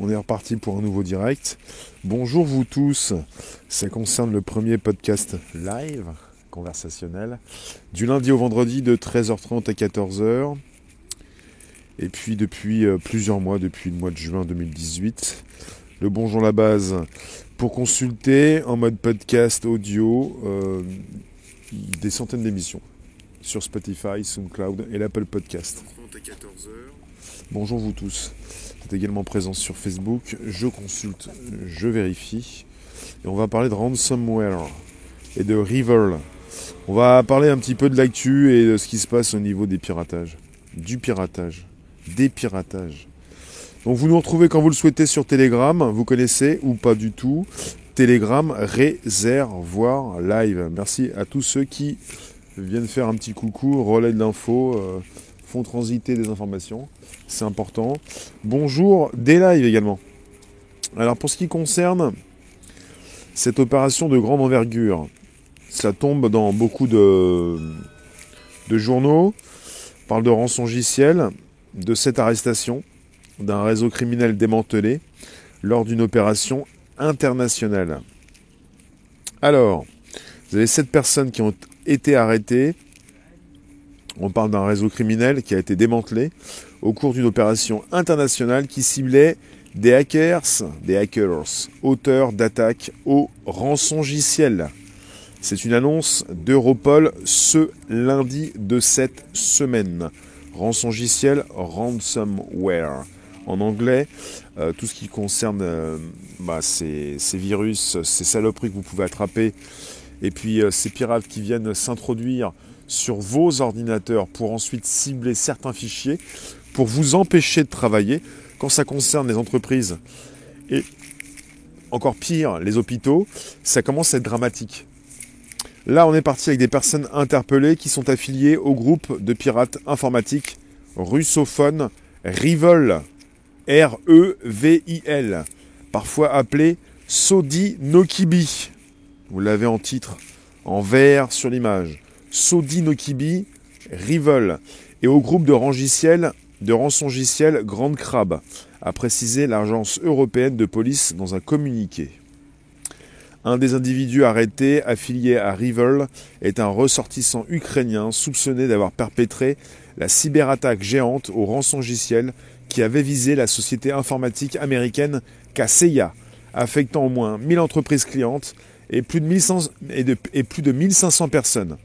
On est reparti pour un nouveau direct. Bonjour vous tous. Ça concerne le premier podcast live conversationnel du lundi au vendredi de 13h30 à 14h. Et puis depuis euh, plusieurs mois, depuis le mois de juin 2018, le Bonjour la base pour consulter en mode podcast audio euh, des centaines d'émissions sur Spotify, SoundCloud et l'Apple Podcast. Bonjour vous tous. C'est également présent sur Facebook. Je consulte, je vérifie. Et on va parler de ransomware et de River. On va parler un petit peu de l'actu et de ce qui se passe au niveau des piratages. Du piratage. Des piratages. Donc vous nous retrouvez quand vous le souhaitez sur Telegram. Vous connaissez ou pas du tout. Telegram réservoir live. Merci à tous ceux qui viennent faire un petit coucou, relais de l'info, euh, font transiter des informations. C'est important. Bonjour, des lives également. Alors pour ce qui concerne cette opération de grande envergure, ça tombe dans beaucoup de, journaux. On parle de rançongiciel, de cette arrestation d'un réseau criminel démantelé lors d'une opération internationale. Alors, vous avez sept personnes qui ont été arrêtées. On parle d'un réseau criminel qui a été démantelé au cours d'une opération internationale qui ciblait des hackers, des hackers, auteurs d'attaques au rançongiciel. C'est une annonce d'Europol ce lundi de cette semaine. Rançongiciel, ransomware. En anglais, euh, tout ce qui concerne euh, bah, ces, virus, ces saloperies que vous pouvez attraper, et puis euh, ces pirates qui viennent s'introduire sur vos ordinateurs pour ensuite cibler certains fichiers, pour vous empêcher de travailler. Quand ça concerne les entreprises et encore pire, les hôpitaux, ça commence à être dramatique. Là, on est parti avec des personnes interpellées qui sont affiliées au groupe de pirates informatiques russophone Rivol, R-E-V-I-L, parfois appelé Sodi Nokibi. Vous l'avez en titre, en vert sur l'image. Sodi Nokibi, Rivol, et au groupe de rangiciel de rançongiciel Grande Crabe, a précisé l'agence européenne de police dans un communiqué. Un des individus arrêtés, affilié à Rivel, est un ressortissant ukrainien soupçonné d'avoir perpétré la cyberattaque géante au rançongiciel qui avait visé la société informatique américaine Kaseya, affectant au moins 1000 entreprises clientes et plus de, et plus de 1500 personnes,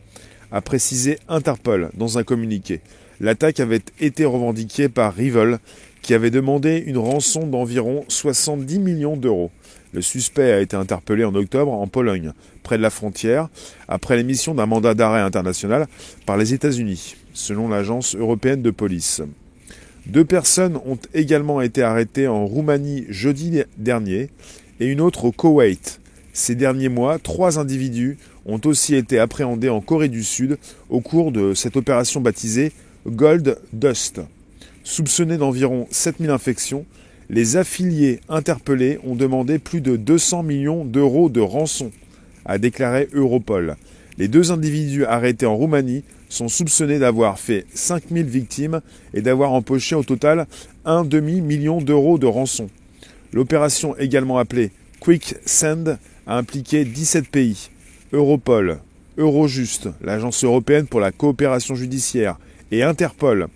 a précisé Interpol dans un communiqué. L'attaque avait été revendiquée par Rivel, qui avait demandé une rançon d'environ 70 millions d'euros. Le suspect a été interpellé en octobre en Pologne, près de la frontière, après l'émission d'un mandat d'arrêt international par les États-Unis, selon l'agence européenne de police. Deux personnes ont également été arrêtées en Roumanie jeudi dernier et une autre au Koweït. Ces derniers mois, trois individus ont aussi été appréhendés en Corée du Sud au cours de cette opération baptisée Gold Dust. Soupçonnés d'environ 7000 infections, les affiliés interpellés ont demandé plus de 200 millions d'euros de rançon, a déclaré Europol. Les deux individus arrêtés en Roumanie sont soupçonnés d'avoir fait 5000 victimes et d'avoir empoché au total un demi-million d'euros de rançon. L'opération également appelée Quick Send a impliqué 17 pays. Europol, Eurojust, l'agence européenne pour la coopération judiciaire, et Interpol,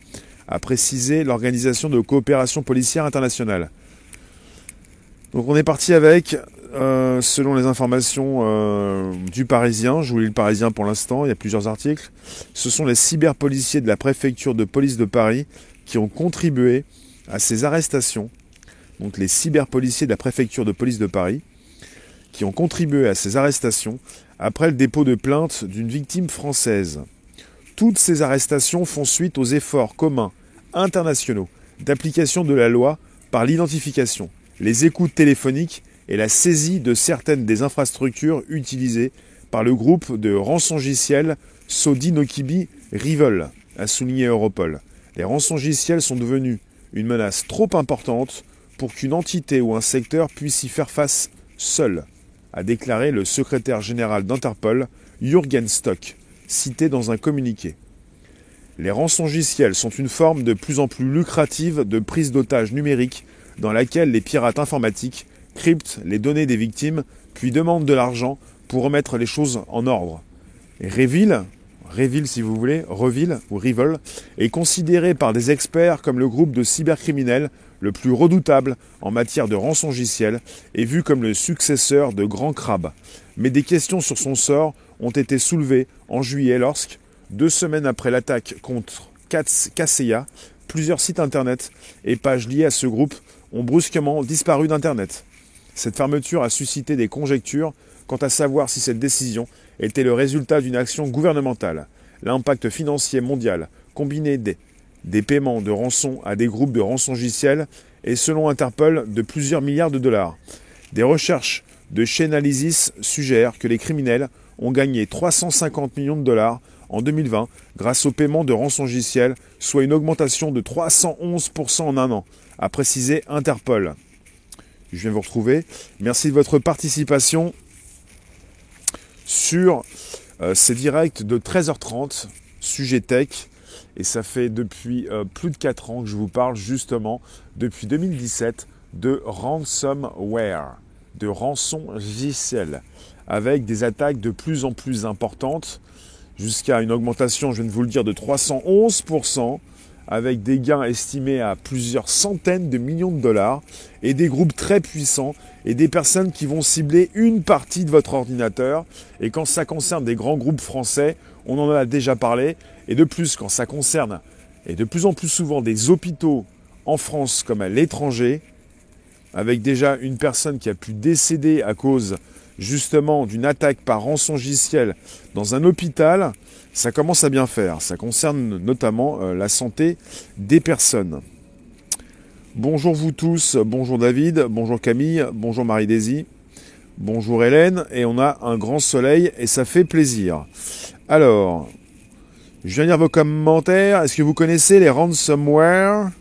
a précisé l'organisation de coopération policière internationale. Donc on est parti avec, euh, selon les informations euh, du Parisien, je vous lis le Parisien pour l'instant, il y a plusieurs articles, ce sont les cyberpoliciers de la préfecture de police de Paris qui ont contribué à ces arrestations. Donc les cyberpoliciers de la préfecture de police de Paris qui ont contribué à ces arrestations après le dépôt de plainte d'une victime française. Toutes ces arrestations font suite aux efforts communs internationaux d'application de la loi par l'identification, les écoutes téléphoniques et la saisie de certaines des infrastructures utilisées par le groupe de rançongiciels Sodinokibi Rivel, a souligné Europol. Les rançongiciels sont devenus une menace trop importante pour qu'une entité ou un secteur puisse y faire face seul, a déclaré le secrétaire général d'Interpol, Jürgen Stock cité dans un communiqué. Les rançongiciels sont une forme de plus en plus lucrative de prise d'otages numériques dans laquelle les pirates informatiques cryptent les données des victimes, puis demandent de l'argent pour remettre les choses en ordre. Reville, Reville si vous voulez, Reville ou Revil, est considéré par des experts comme le groupe de cybercriminels le plus redoutable en matière de rançongiciel et vu comme le successeur de Grand Crabe. Mais des questions sur son sort ont été soulevées en juillet lorsque, deux semaines après l'attaque contre Kaseya, plusieurs sites internet et pages liées à ce groupe ont brusquement disparu d'internet. Cette fermeture a suscité des conjectures quant à savoir si cette décision était le résultat d'une action gouvernementale. L'impact financier mondial, combiné des, des paiements de rançon à des groupes de rançongiciels, est selon Interpol de plusieurs milliards de dollars. Des recherches de Chainalysis suggèrent que les criminels ont gagné 350 millions de dollars en 2020 grâce au paiement de rançongiciels, soit une augmentation de 311% en un an, a précisé Interpol. Je viens vous retrouver. Merci de votre participation sur euh, ces directs de 13h30, sujet tech. Et ça fait depuis euh, plus de 4 ans que je vous parle justement, depuis 2017, de ransomware, de rançon logiciel, avec des attaques de plus en plus importantes, jusqu'à une augmentation, je viens vous le dire, de 311%, avec des gains estimés à plusieurs centaines de millions de dollars, et des groupes très puissants, et des personnes qui vont cibler une partie de votre ordinateur. Et quand ça concerne des grands groupes français, on en a déjà parlé, et de plus, quand ça concerne, et de plus en plus souvent, des hôpitaux en France comme à l'étranger, avec déjà une personne qui a pu décéder à cause justement d'une attaque par rançongiciel dans un hôpital, ça commence à bien faire. Ça concerne notamment euh, la santé des personnes. Bonjour vous tous, bonjour David, bonjour Camille, bonjour Marie-Daisy, bonjour Hélène, et on a un grand soleil et ça fait plaisir. Alors, je viens lire vos commentaires. Est-ce que vous connaissez les ransomware?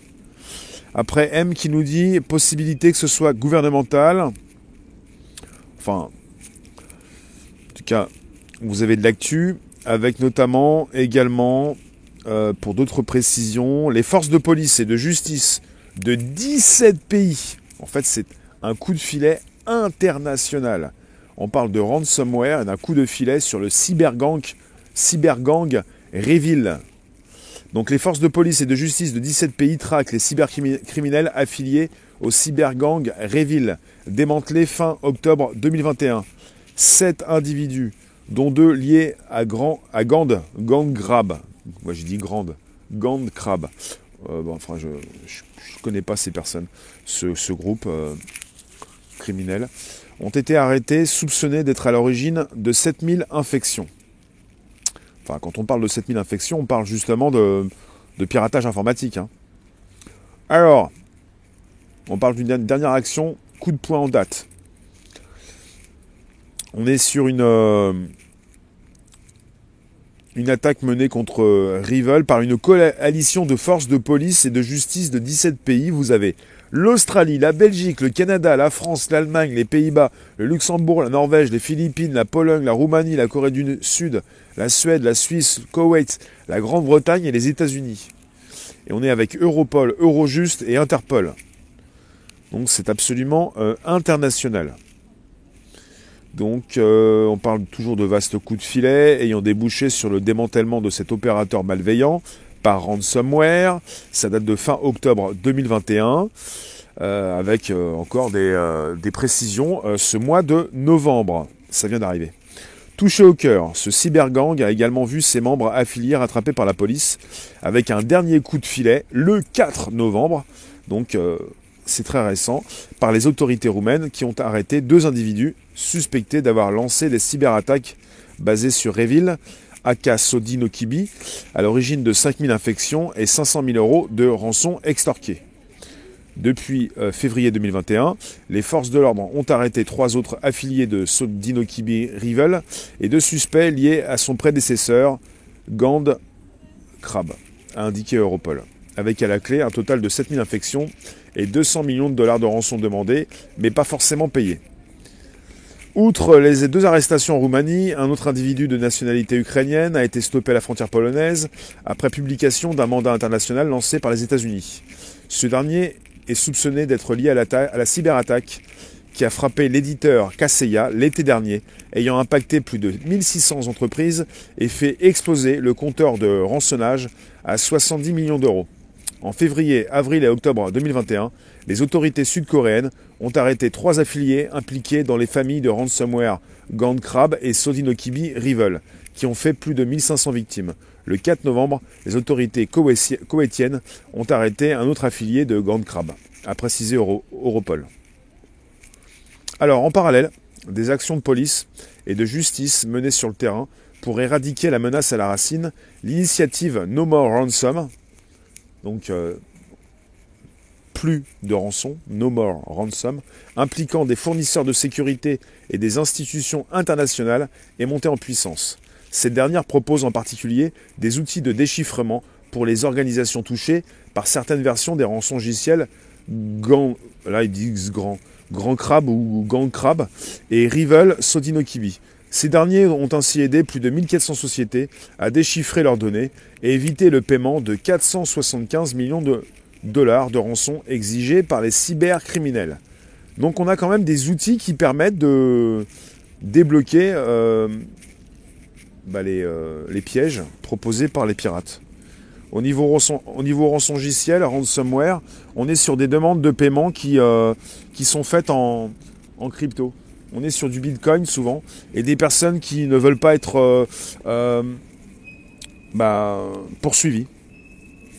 Après M qui nous dit possibilité que ce soit gouvernemental. Enfin, cas, vous avez de l'actu, avec notamment également, euh, pour d'autres précisions, les forces de police et de justice de 17 pays. En fait, c'est un coup de filet international. On parle de ransomware et d'un coup de filet sur le cybergang, cybergang Reville. Donc les forces de police et de justice de 17 pays traquent les cybercriminels affiliés au cybergang Reville, démantelé fin octobre 2021. Sept individus, dont deux liés à, grand, à Gand, Gang Crab. Moi j'ai dit grande, Gand Crab. Euh, enfin, je ne connais pas ces personnes, ce, groupe euh, criminel, ont été arrêtés, soupçonnés d'être à l'origine de 7000 infections. Enfin, quand on parle de 7000 infections, on parle justement de, piratage informatique. Hein. Alors, on parle d'une dernière action, coup de poing en date. On est sur une, euh, une attaque menée contre euh, Rival par une coalition de forces de police et de justice de 17 pays. Vous avez l'Australie, la Belgique, le Canada, la France, l'Allemagne, les Pays-Bas, le Luxembourg, la Norvège, les Philippines, la Pologne, la Roumanie, la Corée du Sud, la Suède, la Suisse, le Koweït, la Grande-Bretagne et les États-Unis. Et on est avec Europol, Eurojust et Interpol. Donc c'est absolument euh, international. Donc euh, on parle toujours de vastes coups de filet ayant débouché sur le démantèlement de cet opérateur malveillant par ransomware. Ça date de fin octobre 2021. Euh, avec encore des précisions ce mois de novembre. Ça vient d'arriver. Touché au cœur, ce cybergang a également vu ses membres affiliés rattrapés par la police avec un dernier coup de filet le 4 novembre. Donc c'est très récent, par les autorités roumaines qui ont arrêté deux individus suspectés d'avoir lancé des cyberattaques basées sur Revil, aka Sodino Kibi, à l'origine de 5000 infections et 500 000 euros de rançon extorqués. Depuis euh, février 2021, les forces de l'ordre ont arrêté trois autres affiliés de Sodino Kibi Rivel et deux suspects liés à son prédécesseur, Gand Krab, a indiqué Europol, avec à la clé un total de 7000 infections et 200 millions de dollars de rançon demandés, mais pas forcément payés. Outre les deux arrestations en Roumanie, un autre individu de nationalité ukrainienne a été stoppé à la frontière polonaise après publication d'un mandat international lancé par les États-Unis. Ce dernier est soupçonné d'être lié à la, cyberattaque qui a frappé l'éditeur Kaseya l'été dernier, ayant impacté plus de 1600 entreprises et fait exploser le compteur de rançonnage à 70 millions d'euros. En février, avril et octobre 2021, les autorités sud-coréennes ont arrêté trois affiliés impliqués dans les familles de ransomware Crab et Sodinokibi Rival, qui ont fait plus de 1500 victimes. Le 4 novembre, les autorités koweïtiennes ont arrêté un autre affilié de Crab, a précisé Europol. Alors, en parallèle, des actions de police et de justice menées sur le terrain pour éradiquer la menace à la racine, l'initiative No More Ransom, donc euh, plus de rançon, No More Ransom, impliquant des fournisseurs de sécurité et des institutions internationales, est montée en puissance. Cette dernière propose en particulier des outils de déchiffrement pour les organisations touchées par certaines versions des rançongiciels GAN, là grand, Grand Crab ou Gang Crab, et Rival Sodinokibi. Ces derniers ont ainsi aidé plus de 1400 sociétés à déchiffrer leurs données et éviter le paiement de 475 millions de dollars de rançon exigés par les cybercriminels. Donc on a quand même des outils qui permettent de débloquer euh, bah, euh, les, pièges proposés par les pirates. Au niveau, rançon, au niveau ransomware, on est sur des demandes de paiement qui, euh, qui sont faites en, crypto. On est sur du Bitcoin souvent et des personnes qui ne veulent pas être euh, bah, poursuivies.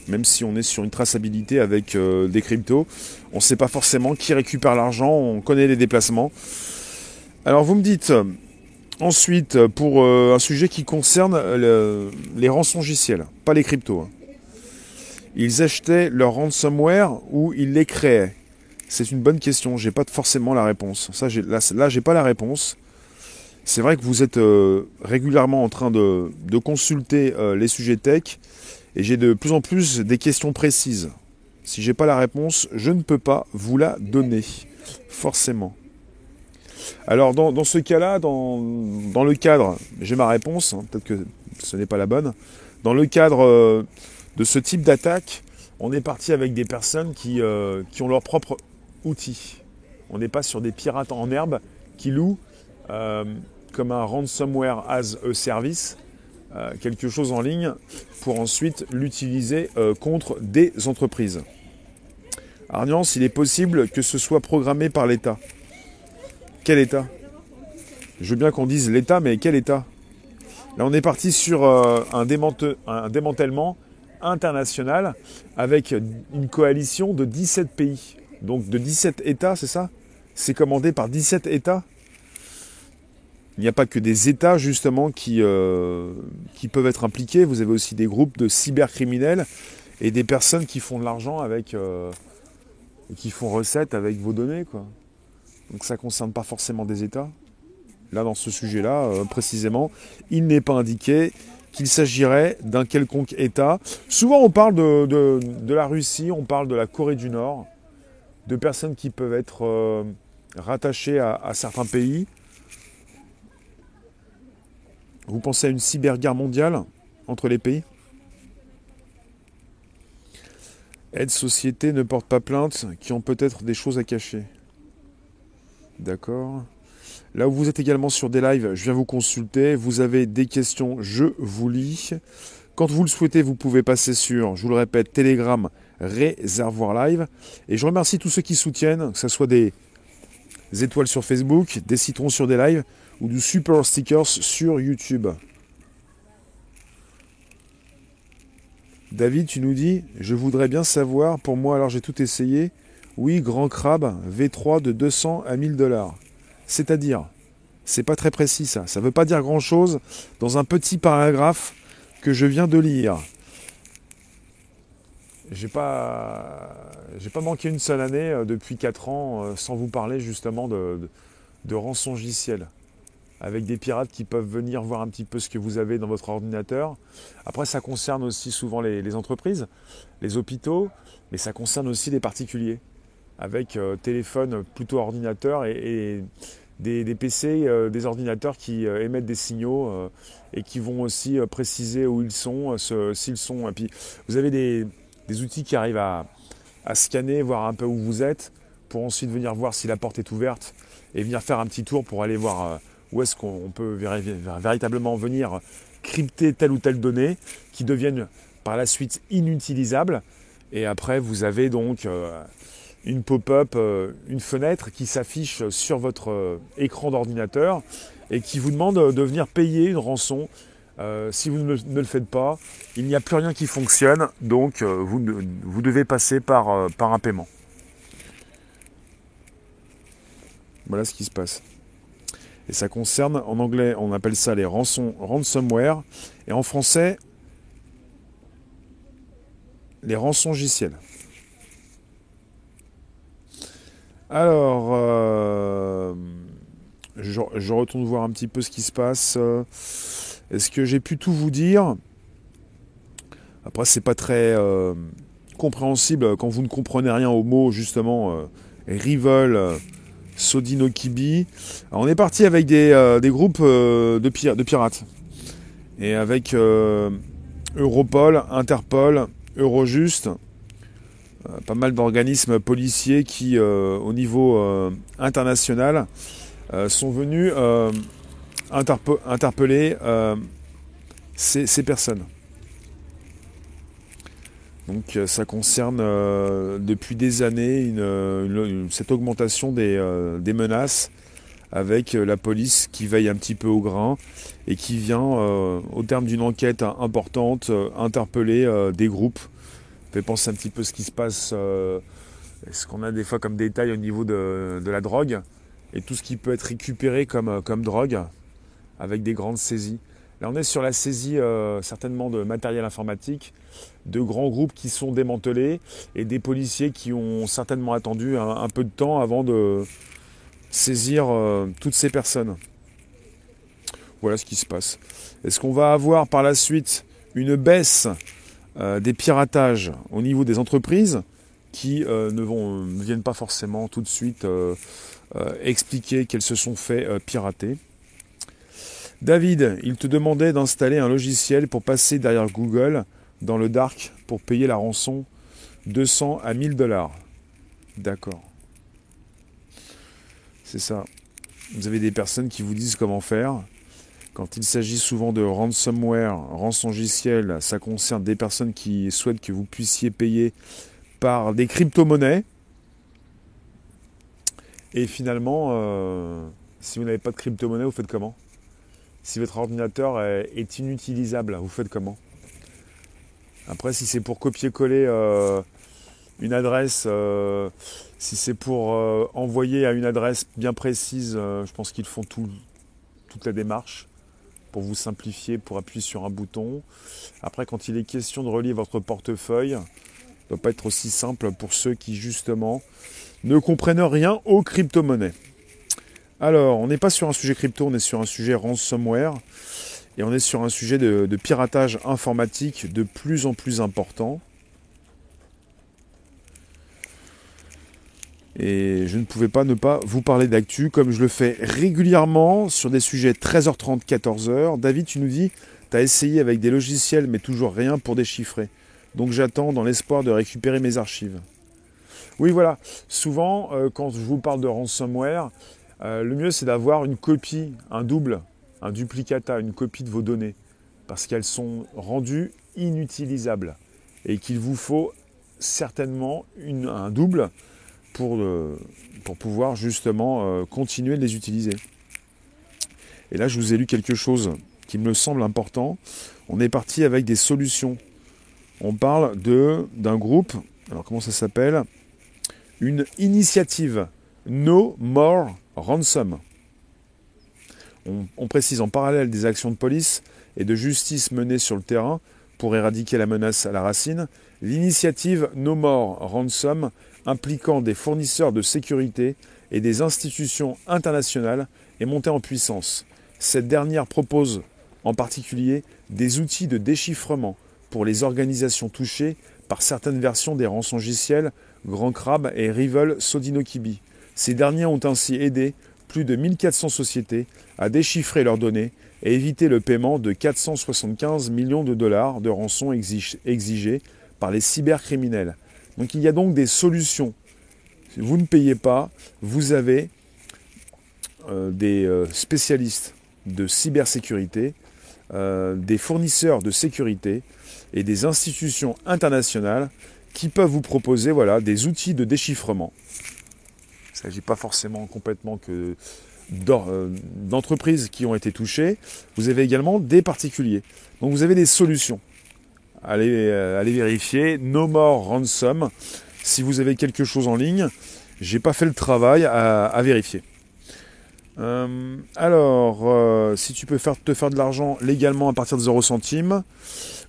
Même si on est sur une traçabilité avec des cryptos, on ne sait pas forcément qui récupère l'argent, on connaît les déplacements. Alors vous me dites, ensuite, pour un sujet qui concerne les rançongiciels, pas les cryptos. Hein. Ils achetaient leur ransomware ou ils les créaient? C'est une bonne question, j'ai pas forcément la réponse. Là, j'ai pas la réponse. C'est vrai que vous êtes euh, régulièrement en train de, consulter euh, les sujets tech et j'ai de plus en plus des questions précises. Si j'ai pas la réponse, je ne peux pas vous la donner, forcément. Alors dans, ce cas-là, dans, le cadre, j'ai ma réponse, hein, peut-être que ce n'est pas la bonne, dans le cadre euh, de ce type d'attaque, on est parti avec des personnes qui, euh, qui ont leur propre outil. On n'est pas sur des pirates en herbe qui louent euh, comme un ransomware as a service quelque chose en ligne pour ensuite l'utiliser contre des entreprises. Arniance, il est possible que ce soit programmé par l'État. Quel État? Je veux bien qu'on dise l'État, mais quel État? Là, on est parti sur un, un démantèlement international avec une coalition de 17 pays. Donc de 17 États, c'est ça? C'est commandé par 17 États? Il n'y a pas que des États justement qui, euh, qui peuvent être impliqués, vous avez aussi des groupes de cybercriminels et des personnes qui font de l'argent avec euh, qui font recette avec vos données. Quoi. Donc ça ne concerne pas forcément des États. Là, dans ce sujet-là, euh, précisément, il n'est pas indiqué qu'il s'agirait d'un quelconque État. Souvent on parle de, la Russie, on parle de la Corée du Nord, de personnes qui peuvent être euh, rattachées à, à, certains pays. Vous pensez à une cyberguerre mondiale entre les pays? Aide société ne porte pas plainte, qui ont peut-être des choses à cacher. D'accord. Là où vous êtes également sur des lives, je viens vous consulter. Vous avez des questions, je vous lis. Quand vous le souhaitez, vous pouvez passer sur, je vous le répète, Telegram, Réservoir Live. Et je remercie tous ceux qui soutiennent, que ce soit des étoiles sur Facebook, des citrons sur des lives ou du super stickers sur YouTube. David, tu nous dis, je voudrais bien savoir, pour moi alors j'ai tout essayé. Oui, grand crabe, V3 de 200 à 1000 dollars. C'est-à-dire, c'est pas très précis ça. Ça ne veut pas dire grand-chose dans un petit paragraphe que je viens de lire. J'ai pas, pas manqué une seule année euh, depuis 4 ans euh, sans vous parler justement de, de, rançongiciel avec des pirates qui peuvent venir voir un petit peu ce que vous avez dans votre ordinateur. Après, ça concerne aussi souvent les, entreprises, les hôpitaux, mais ça concerne aussi les particuliers avec euh, téléphone plutôt ordinateur et, des, PC, euh, des ordinateurs qui euh, émettent des signaux et qui vont aussi préciser où ils sont, s'ils sont. Et puis vous avez des, outils qui arrivent à, à scanner, voir un peu où vous êtes, pour ensuite venir voir si la porte est ouverte et venir faire un petit tour pour aller voir où est-ce qu'on peut véritablement venir crypter telle ou telle donnée qui deviennent par la suite inutilisables. Et après, vous avez donc une pop-up, euh, une fenêtre qui s'affiche sur votre écran d'ordinateur et qui vous demande de venir payer une rançon. si vous ne, le faites pas, il n'y a plus rien qui fonctionne, donc vous, devez passer par, un paiement. Voilà ce qui se passe. Et ça concerne, en anglais, on appelle ça les rançons, ransomware, et en français, les rançons. Alors, euh, je, retourne voir un petit peu ce qui se passe. Est-ce que j'ai pu tout vous dire? Après, c'est pas très euh, compréhensible quand vous ne comprenez rien au mot, justement, euh, Rival Sodino Kibi. on est parti avec des, groupes de, pirates. Et avec Europol, Interpol, Eurojust, pas mal d'organismes policiers qui, au niveau international, sont venus interpeller ces personnes. Donc euh, ça concerne euh, depuis des années cette augmentation des, euh, menaces avec la police qui veille un petit peu au grain et qui vient, au terme d'une enquête importante, interpeller des groupes. Fait penser un petit peu ce qui se passe, ce qu'on a des fois comme détail au niveau de, la drogue et tout ce qui peut être récupéré comme, comme drogue avec des grandes saisies. Là, on est sur la saisie euh, certainement de matériel informatique, de grands groupes qui sont démantelés et des policiers qui ont certainement attendu un, peu de temps avant de saisir euh, toutes ces personnes. Voilà ce qui se passe. Est-ce qu'on va avoir par la suite une baisse euh, des piratages au niveau des entreprises qui ne, vont, ne viennent pas forcément tout de suite expliquer qu'elles se sont fait pirater David, il te demandait d'installer un logiciel pour passer derrière Google dans le dark pour payer la rançon 200 à 1000 dollars. D'accord. C'est ça. Vous avez des personnes qui vous disent comment faire. Quand il s'agit souvent de ransomware, rançon logiciel, ça concerne des personnes qui souhaitent que vous puissiez payer par des crypto-monnaies. Et finalement, euh, si vous n'avez pas de crypto-monnaie, vous faites comment? Si votre ordinateur est inutilisable, vous faites comment? Après, si c'est pour copier-coller euh, une adresse, euh, si c'est pour envoyer à une adresse bien précise, je pense qu'ils font tout, toute la démarche pour vous simplifier, pour appuyer sur un bouton. Après, quand il est question de relier votre portefeuille, ne doit pas être aussi simple pour ceux qui, justement, ne comprennent rien aux crypto-monnaies. Alors, on n'est pas sur un sujet crypto, on est sur un sujet ransomware. Et on est sur un sujet de, piratage informatique de plus en plus important. Et je ne pouvais pas ne pas vous parler d'actu comme je le fais régulièrement sur des sujets 13h30, 14h. David, tu nous dis, tu as essayé avec des logiciels mais toujours rien pour déchiffrer. Donc j'attends dans l'espoir de récupérer mes archives. Oui, voilà. Souvent, euh, quand je vous parle de ransomware, euh, le mieux, c'est d'avoir une copie, un double, un duplicata, une copie de vos données, parce qu'elles sont rendues inutilisables et qu'il vous faut certainement un double pour, pour pouvoir justement euh, continuer de les utiliser. Et là, je vous ai lu quelque chose qui me semble important. On est parti avec des solutions. On parle d'un groupe, alors comment ça s'appelle? Une initiative No More ransom. On, précise en parallèle des actions de police et de justice menées sur le terrain pour éradiquer la menace à la racine, l'initiative No More Ransom impliquant des fournisseurs de sécurité et des institutions internationales est montée en puissance. Cette dernière propose en particulier des outils de déchiffrement pour les organisations touchées par certaines versions des rançongiciels Grand Crab et Rival Sodinokibi. Ces derniers ont ainsi aidé plus de 1400 sociétés à déchiffrer leurs données et éviter le paiement de 475 millions de dollars de rançon exigés par les cybercriminels. Donc il y a donc des solutions. Si vous ne payez pas, vous avez euh, des euh, spécialistes de cybersécurité, euh, des fournisseurs de sécurité et des institutions internationales qui peuvent vous proposer voilà, des outils de déchiffrement. Il ne s'agit pas forcément complètement que d'entreprises qui ont été touchées. Vous avez également des particuliers. Donc vous avez des solutions. Allez, allez vérifier. No More Ransom. Si vous avez quelque chose en ligne, j'ai pas fait le travail à vérifier. Euh, alors, euh, si tu peux faire, te faire de l'argent légalement à partir de 0 centimes,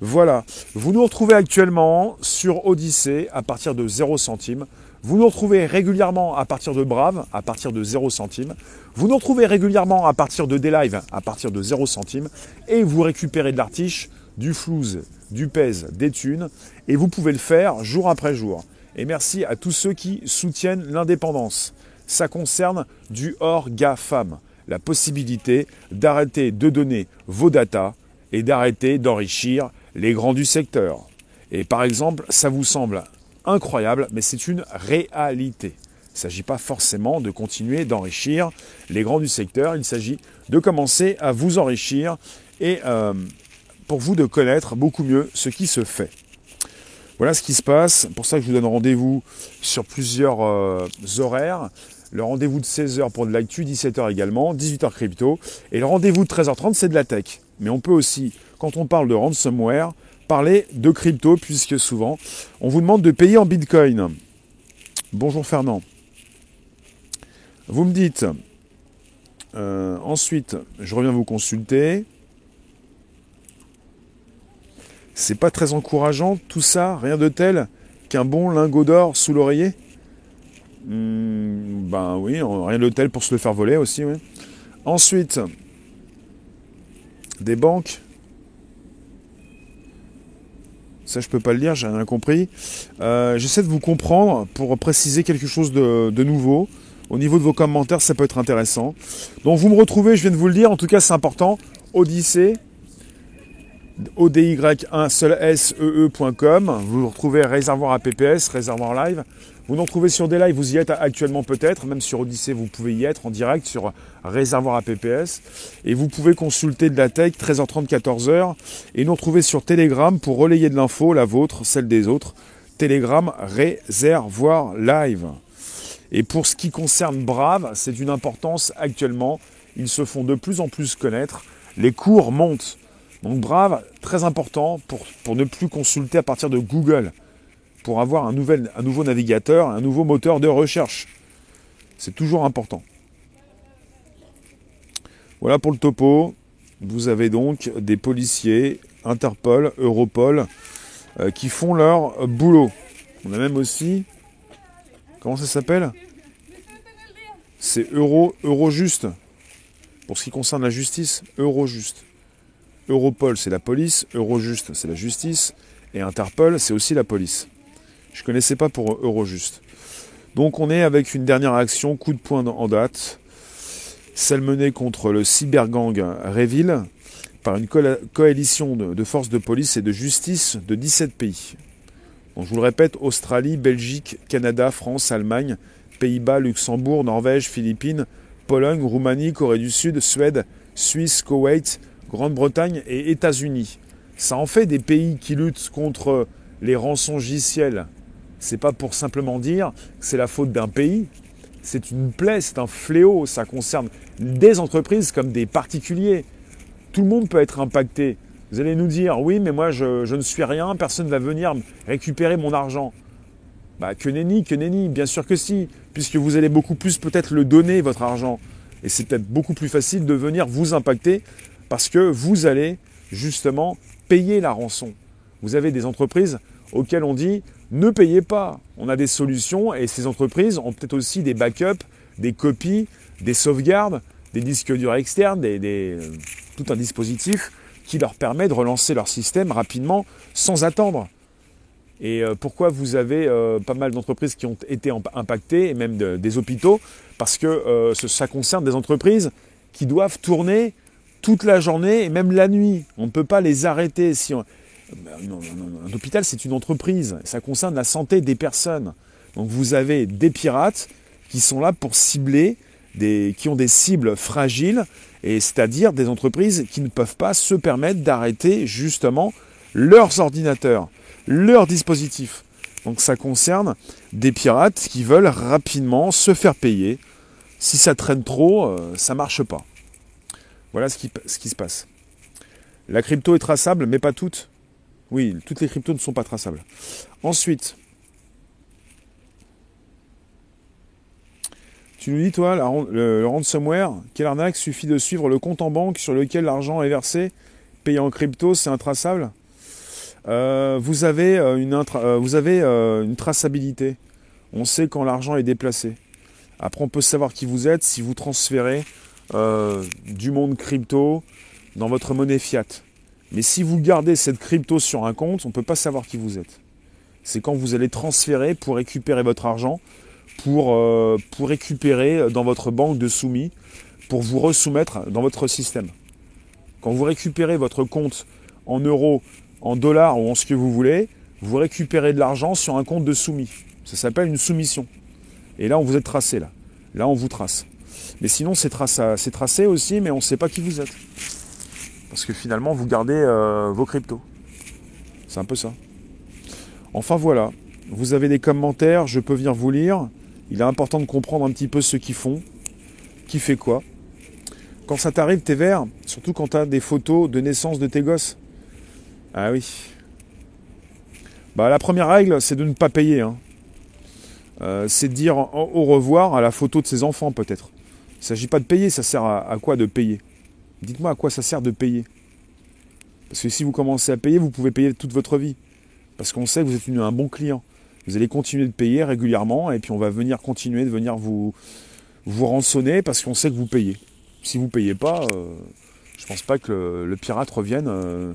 voilà. Vous nous retrouvez actuellement sur Odyssée à partir de 0 centimes. Vous nous retrouvez régulièrement à partir de Brave à partir de 0 centimes. Vous nous retrouvez régulièrement à partir de Delive à partir de 0 centimes. Et vous récupérez de l'artiche, du flouze, du pèse, des thunes. Et vous pouvez le faire jour après jour. Et merci à tous ceux qui soutiennent l'indépendance ça concerne du hors GAFAM, la possibilité d'arrêter de donner vos datas et d'arrêter d'enrichir les grands du secteur. Et par exemple, ça vous semble incroyable, mais c'est une réalité. Il ne s'agit pas forcément de continuer d'enrichir les grands du secteur, il s'agit de commencer à vous enrichir et euh, pour vous de connaître beaucoup mieux ce qui se fait. Voilà ce qui se passe. Pour ça que je vous donne rendez-vous sur plusieurs euh, horaires. Le rendez-vous de 16h pour de l'actu, 17h également, 18h crypto. Et le rendez-vous de 13h30, c'est de la tech. Mais on peut aussi, quand on parle de ransomware, parler de crypto, puisque souvent, on vous demande de payer en bitcoin. Bonjour Fernand. Vous me dites, euh, ensuite, je reviens vous consulter. C'est pas très encourageant, tout ça, rien de tel qu'un bon lingot d'or sous l'oreiller Hmm, ben oui, rien d'hôtel pour se le faire voler aussi. Ensuite, des banques. Ça, je peux pas le dire, j'ai rien compris. Euh, j'essaie de vous comprendre pour préciser quelque chose de, de, nouveau. Au niveau de vos commentaires, ça peut être intéressant. Donc, vous me retrouvez, je viens de vous le dire. En tout cas, c'est important. Odyssée, ODY1 seul SEE.com. Vous retrouvez réservoir APPS, réservoir live. Vous nous retrouvez sur des lives, vous y êtes actuellement peut-être, même sur Odyssée, vous pouvez y être en direct sur réservoir APPS. Et vous pouvez consulter de la tech 13h30, 14h. Et nous retrouver sur Telegram pour relayer de l'info, la vôtre, celle des autres. Telegram réservoir live. Et pour ce qui concerne Brave, c'est d'une importance actuellement. Ils se font de plus en plus connaître. Les cours montent. Donc Brave, très important pour, ne plus consulter à partir de Google pour avoir un nouveau navigateur, un nouveau moteur de recherche. C'est toujours important. Voilà pour le topo. Vous avez donc des policiers, Interpol, Europol, euh, qui font leur boulot. On a même aussi, comment ça s'appelle? C'est Euro, Eurojust. Pour ce qui concerne la justice, Eurojust. Europol, c'est la police, Eurojust, c'est la justice, et Interpol, c'est aussi la police. Je ne connaissais pas pour Eurojust. Donc on est avec une dernière action, coup de poing en date, celle menée contre le cybergang Reville par une coalition de, forces de police et de justice de 17 pays. je vous le répète, Australie, Belgique, Canada, France, Allemagne, Pays-Bas, Luxembourg, Norvège, Philippines, Pologne, Roumanie, Corée du Sud, Suède, Suisse, Koweït, Grande-Bretagne et États-Unis. Ça en fait des pays qui luttent contre les rançongiciels c'est pas pour simplement dire que c'est la faute d'un pays. C'est une plaie, c'est un fléau. Ça concerne des entreprises comme des particuliers. Tout le monde peut être impacté. Vous allez nous dire, oui, mais moi je, ne suis rien, personne ne va venir récupérer mon argent. Bah, que nenni, que nenni, bien sûr que si, puisque vous allez beaucoup plus peut-être le donner, votre argent. Et c'est peut-être beaucoup plus facile de venir vous impacter parce que vous allez justement payer la rançon. Vous avez des entreprises auxquelles on dit ne payez pas. On a des solutions et ces entreprises ont peut-être aussi des backups, des copies, des sauvegardes, des disques durs externes, des, tout un dispositif qui leur permet de relancer leur système rapidement sans attendre. Et euh, pourquoi vous avez euh, pas mal d'entreprises qui ont été impactées, et même des hôpitaux? Parce que euh, ça concerne des entreprises qui doivent tourner toute la journée et même la nuit. On ne peut pas les arrêter. Si un hôpital, c'est une entreprise. Ça concerne la santé des personnes. Donc vous avez des pirates qui sont là pour cibler, des, qui ont des cibles fragiles, et c'est-à-dire des entreprises qui ne peuvent pas se permettre d'arrêter justement leurs ordinateurs, leurs dispositifs. Donc ça concerne des pirates qui veulent rapidement se faire payer. Si ça traîne trop, euh, ça ne marche pas. Voilà ce qui, se passe. La crypto est traçable, mais pas toutes. Oui, toutes les cryptos ne sont pas traçables. Ensuite, tu nous dis, toi, le, ransomware, quelle arnaque, suffit de suivre le compte en banque sur lequel l'argent est versé, payé en crypto, c'est intraçable? Euh, vous avez, euh, euh, vous avez une traçabilité. On sait quand l'argent est déplacé. Après, on peut savoir qui vous êtes si vous transférez du monde crypto dans votre monnaie fiat. Mais si vous gardez cette crypto sur un compte, on ne peut pas savoir qui vous êtes. C'est quand vous allez transférer pour récupérer votre argent, pour, euh, pour récupérer dans votre banque de soumis, pour vous resoumettre dans votre système. Quand vous récupérez votre compte en euros, en dollars ou en ce que vous voulez, vous récupérez de l'argent sur un compte de soumis. Ça s'appelle une soumission. Et là, on vous est tracé. Là, là on vous trace. Mais sinon, c'est tracé, aussi, mais on ne sait pas qui vous êtes. Parce que finalement, vous gardez euh, vos cryptos. C'est un peu ça. Enfin voilà, vous avez des commentaires, je peux venir vous lire. Il est important de comprendre un petit peu ce qu'ils font, qui fait quoi. Quand ça t'arrive, t'es vert, surtout quand tu as des photos de naissance de tes gosses. Ah oui. Bah, la première règle, c'est de ne pas payer. Hein. Euh, c'est de dire au revoir à la photo de ses enfants, peut-être. Il ne s'agit pas de payer, ça sert à quoi de payer? Dites-moi à quoi ça sert de payer? Parce que si vous commencez à payer, vous pouvez payer toute votre vie. Parce qu'on sait que vous êtes un bon client. Vous allez continuer de payer régulièrement et puis on va venir continuer de venir vous, vous rançonner parce qu'on sait que vous payez. Si vous ne payez pas, euh, je ne pense pas que le, pirate revienne euh,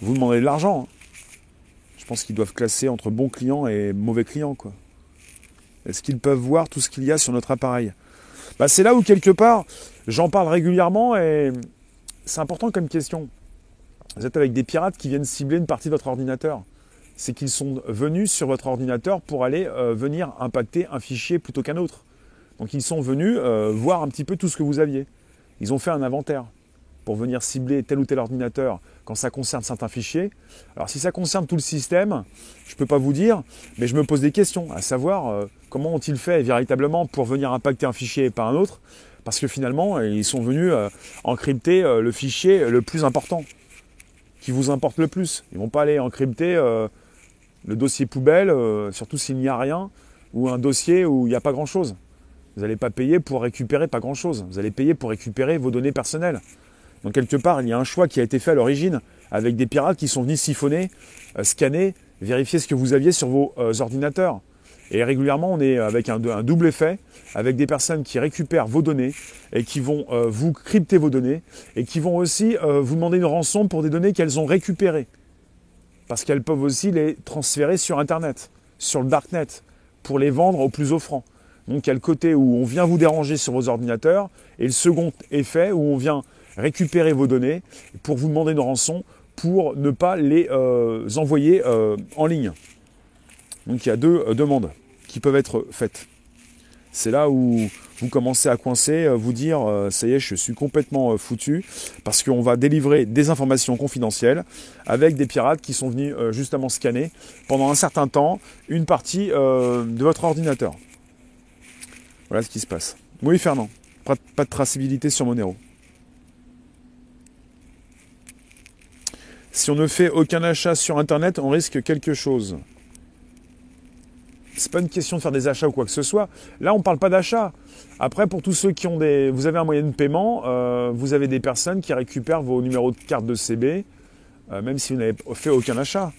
vous demander de l'argent. Hein. Je pense qu'ils doivent classer entre bons clients et mauvais clients. Est-ce qu'ils peuvent voir tout ce qu'il y a sur notre appareil? Bah, C'est là où quelque part, j'en parle régulièrement et c'est important comme question. Vous êtes avec des pirates qui viennent cibler une partie de votre ordinateur. C'est qu'ils sont venus sur votre ordinateur pour aller euh, venir impacter un fichier plutôt qu'un autre. Donc ils sont venus euh, voir un petit peu tout ce que vous aviez. Ils ont fait un inventaire pour venir cibler tel ou tel ordinateur quand ça concerne certains fichiers. Alors si ça concerne tout le système, je ne peux pas vous dire, mais je me pose des questions, à savoir euh, comment ont-ils fait véritablement pour venir impacter un fichier et pas un autre? Parce que finalement, ils sont venus euh, encrypter euh, le fichier le plus important, qui vous importe le plus. Ils ne vont pas aller encrypter le dossier poubelle, surtout s'il n'y a rien, ou un dossier où il n'y a pas grand-chose. Vous n'allez pas payer pour récupérer pas grand-chose. Vous allez payer pour récupérer vos données personnelles. Donc quelque part, il y a un choix qui a été fait à l'origine avec des pirates qui sont venus siphonner, scanner, vérifier ce que vous aviez sur vos ordinateurs. Et régulièrement, on est avec un, double effet, avec des personnes qui récupèrent vos données et qui vont euh, vous crypter vos données et qui vont aussi euh, vous demander une rançon pour des données qu'elles ont récupérées. Parce qu'elles peuvent aussi les transférer sur Internet, sur le Darknet, pour les vendre au plus offrant. Donc il y a le côté où on vient vous déranger sur vos ordinateurs et le second effet où on vient récupérer vos données pour vous demander une rançon pour ne pas les euh, envoyer en ligne. Donc il y a deux demandes qui peuvent être faites. C'est là où vous commencez à coincer, euh, vous dire euh, ça y est, je suis complètement euh, foutu parce qu'on va délivrer des informations confidentielles avec des pirates qui sont venus justement scanner pendant un certain temps une partie de votre ordinateur. Voilà ce qui se passe. Oui, Fernand, pas de traçabilité sur Monero. Si on ne fait aucun achat sur Internet, on risque quelque chose c'est pas une question de faire des achats ou quoi que ce soit. Là, on ne parle pas d'achat. Après, pour tous ceux qui ont des. Vous avez un moyen de paiement, euh, vous avez des personnes qui récupèrent vos numéros de carte de CB, euh, même si vous n'avez fait aucun achat.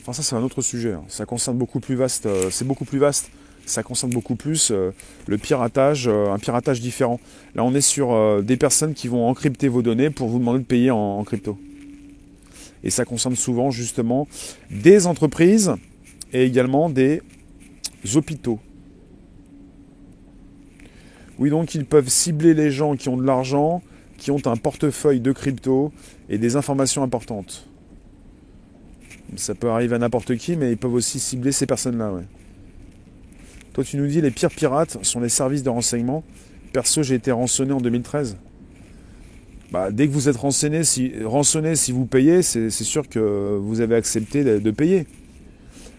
Enfin, ça, c'est un autre sujet. Hein. Ça concerne beaucoup plus vaste. Euh, c'est beaucoup plus vaste. Ça concerne beaucoup plus le piratage, un piratage différent. Là, on est sur des personnes qui vont encrypter vos données pour vous demander de payer en crypto. Et ça concerne souvent justement des entreprises et également des hôpitaux. Oui, donc ils peuvent cibler les gens qui ont de l'argent qui ont un portefeuille de crypto et des informations importantes. Ça peut arriver à n'importe qui, mais ils peuvent aussi cibler ces personnes-là. Toi, tu nous dis les pires pirates sont les services de renseignement. Perso, j'ai été rançonné en 2013. Bah, dès que vous êtes rançonné, si, vous payez, c'est sûr que vous avez accepté de, payer.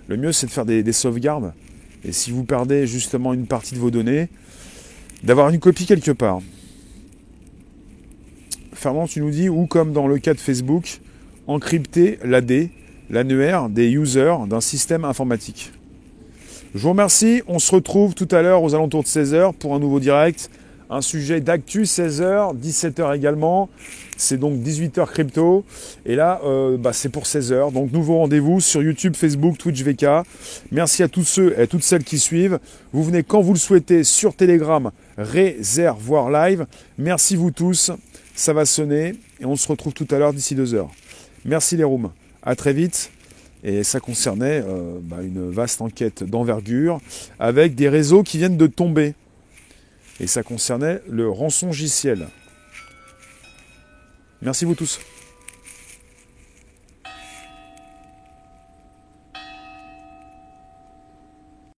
Le mieux, c'est de faire des, sauvegardes. Et si vous perdez justement une partie de vos données, d'avoir une copie quelque part. Fernand, tu nous dis, ou comme dans le cas de Facebook, encrypter l'AD, l'annuaire des users d'un système informatique. Je vous remercie. On se retrouve tout à l'heure aux alentours de 16h pour un nouveau direct. Un sujet d'actu 16h, 17h également. C'est donc 18h crypto. Et là, euh, bah, c'est pour 16h. Donc nouveau rendez-vous sur YouTube, Facebook, Twitch, VK. Merci à tous ceux et à toutes celles qui suivent. Vous venez quand vous le souhaitez sur Telegram, Réservoir Live. Merci vous tous. Ça va sonner. Et on se retrouve tout à l'heure d'ici 2h. Merci les rooms. À très vite. Et ça concernait euh, bah, une vaste enquête d'envergure avec des réseaux qui viennent de tomber. Et ça concernait le rançongiciel. Merci vous tous.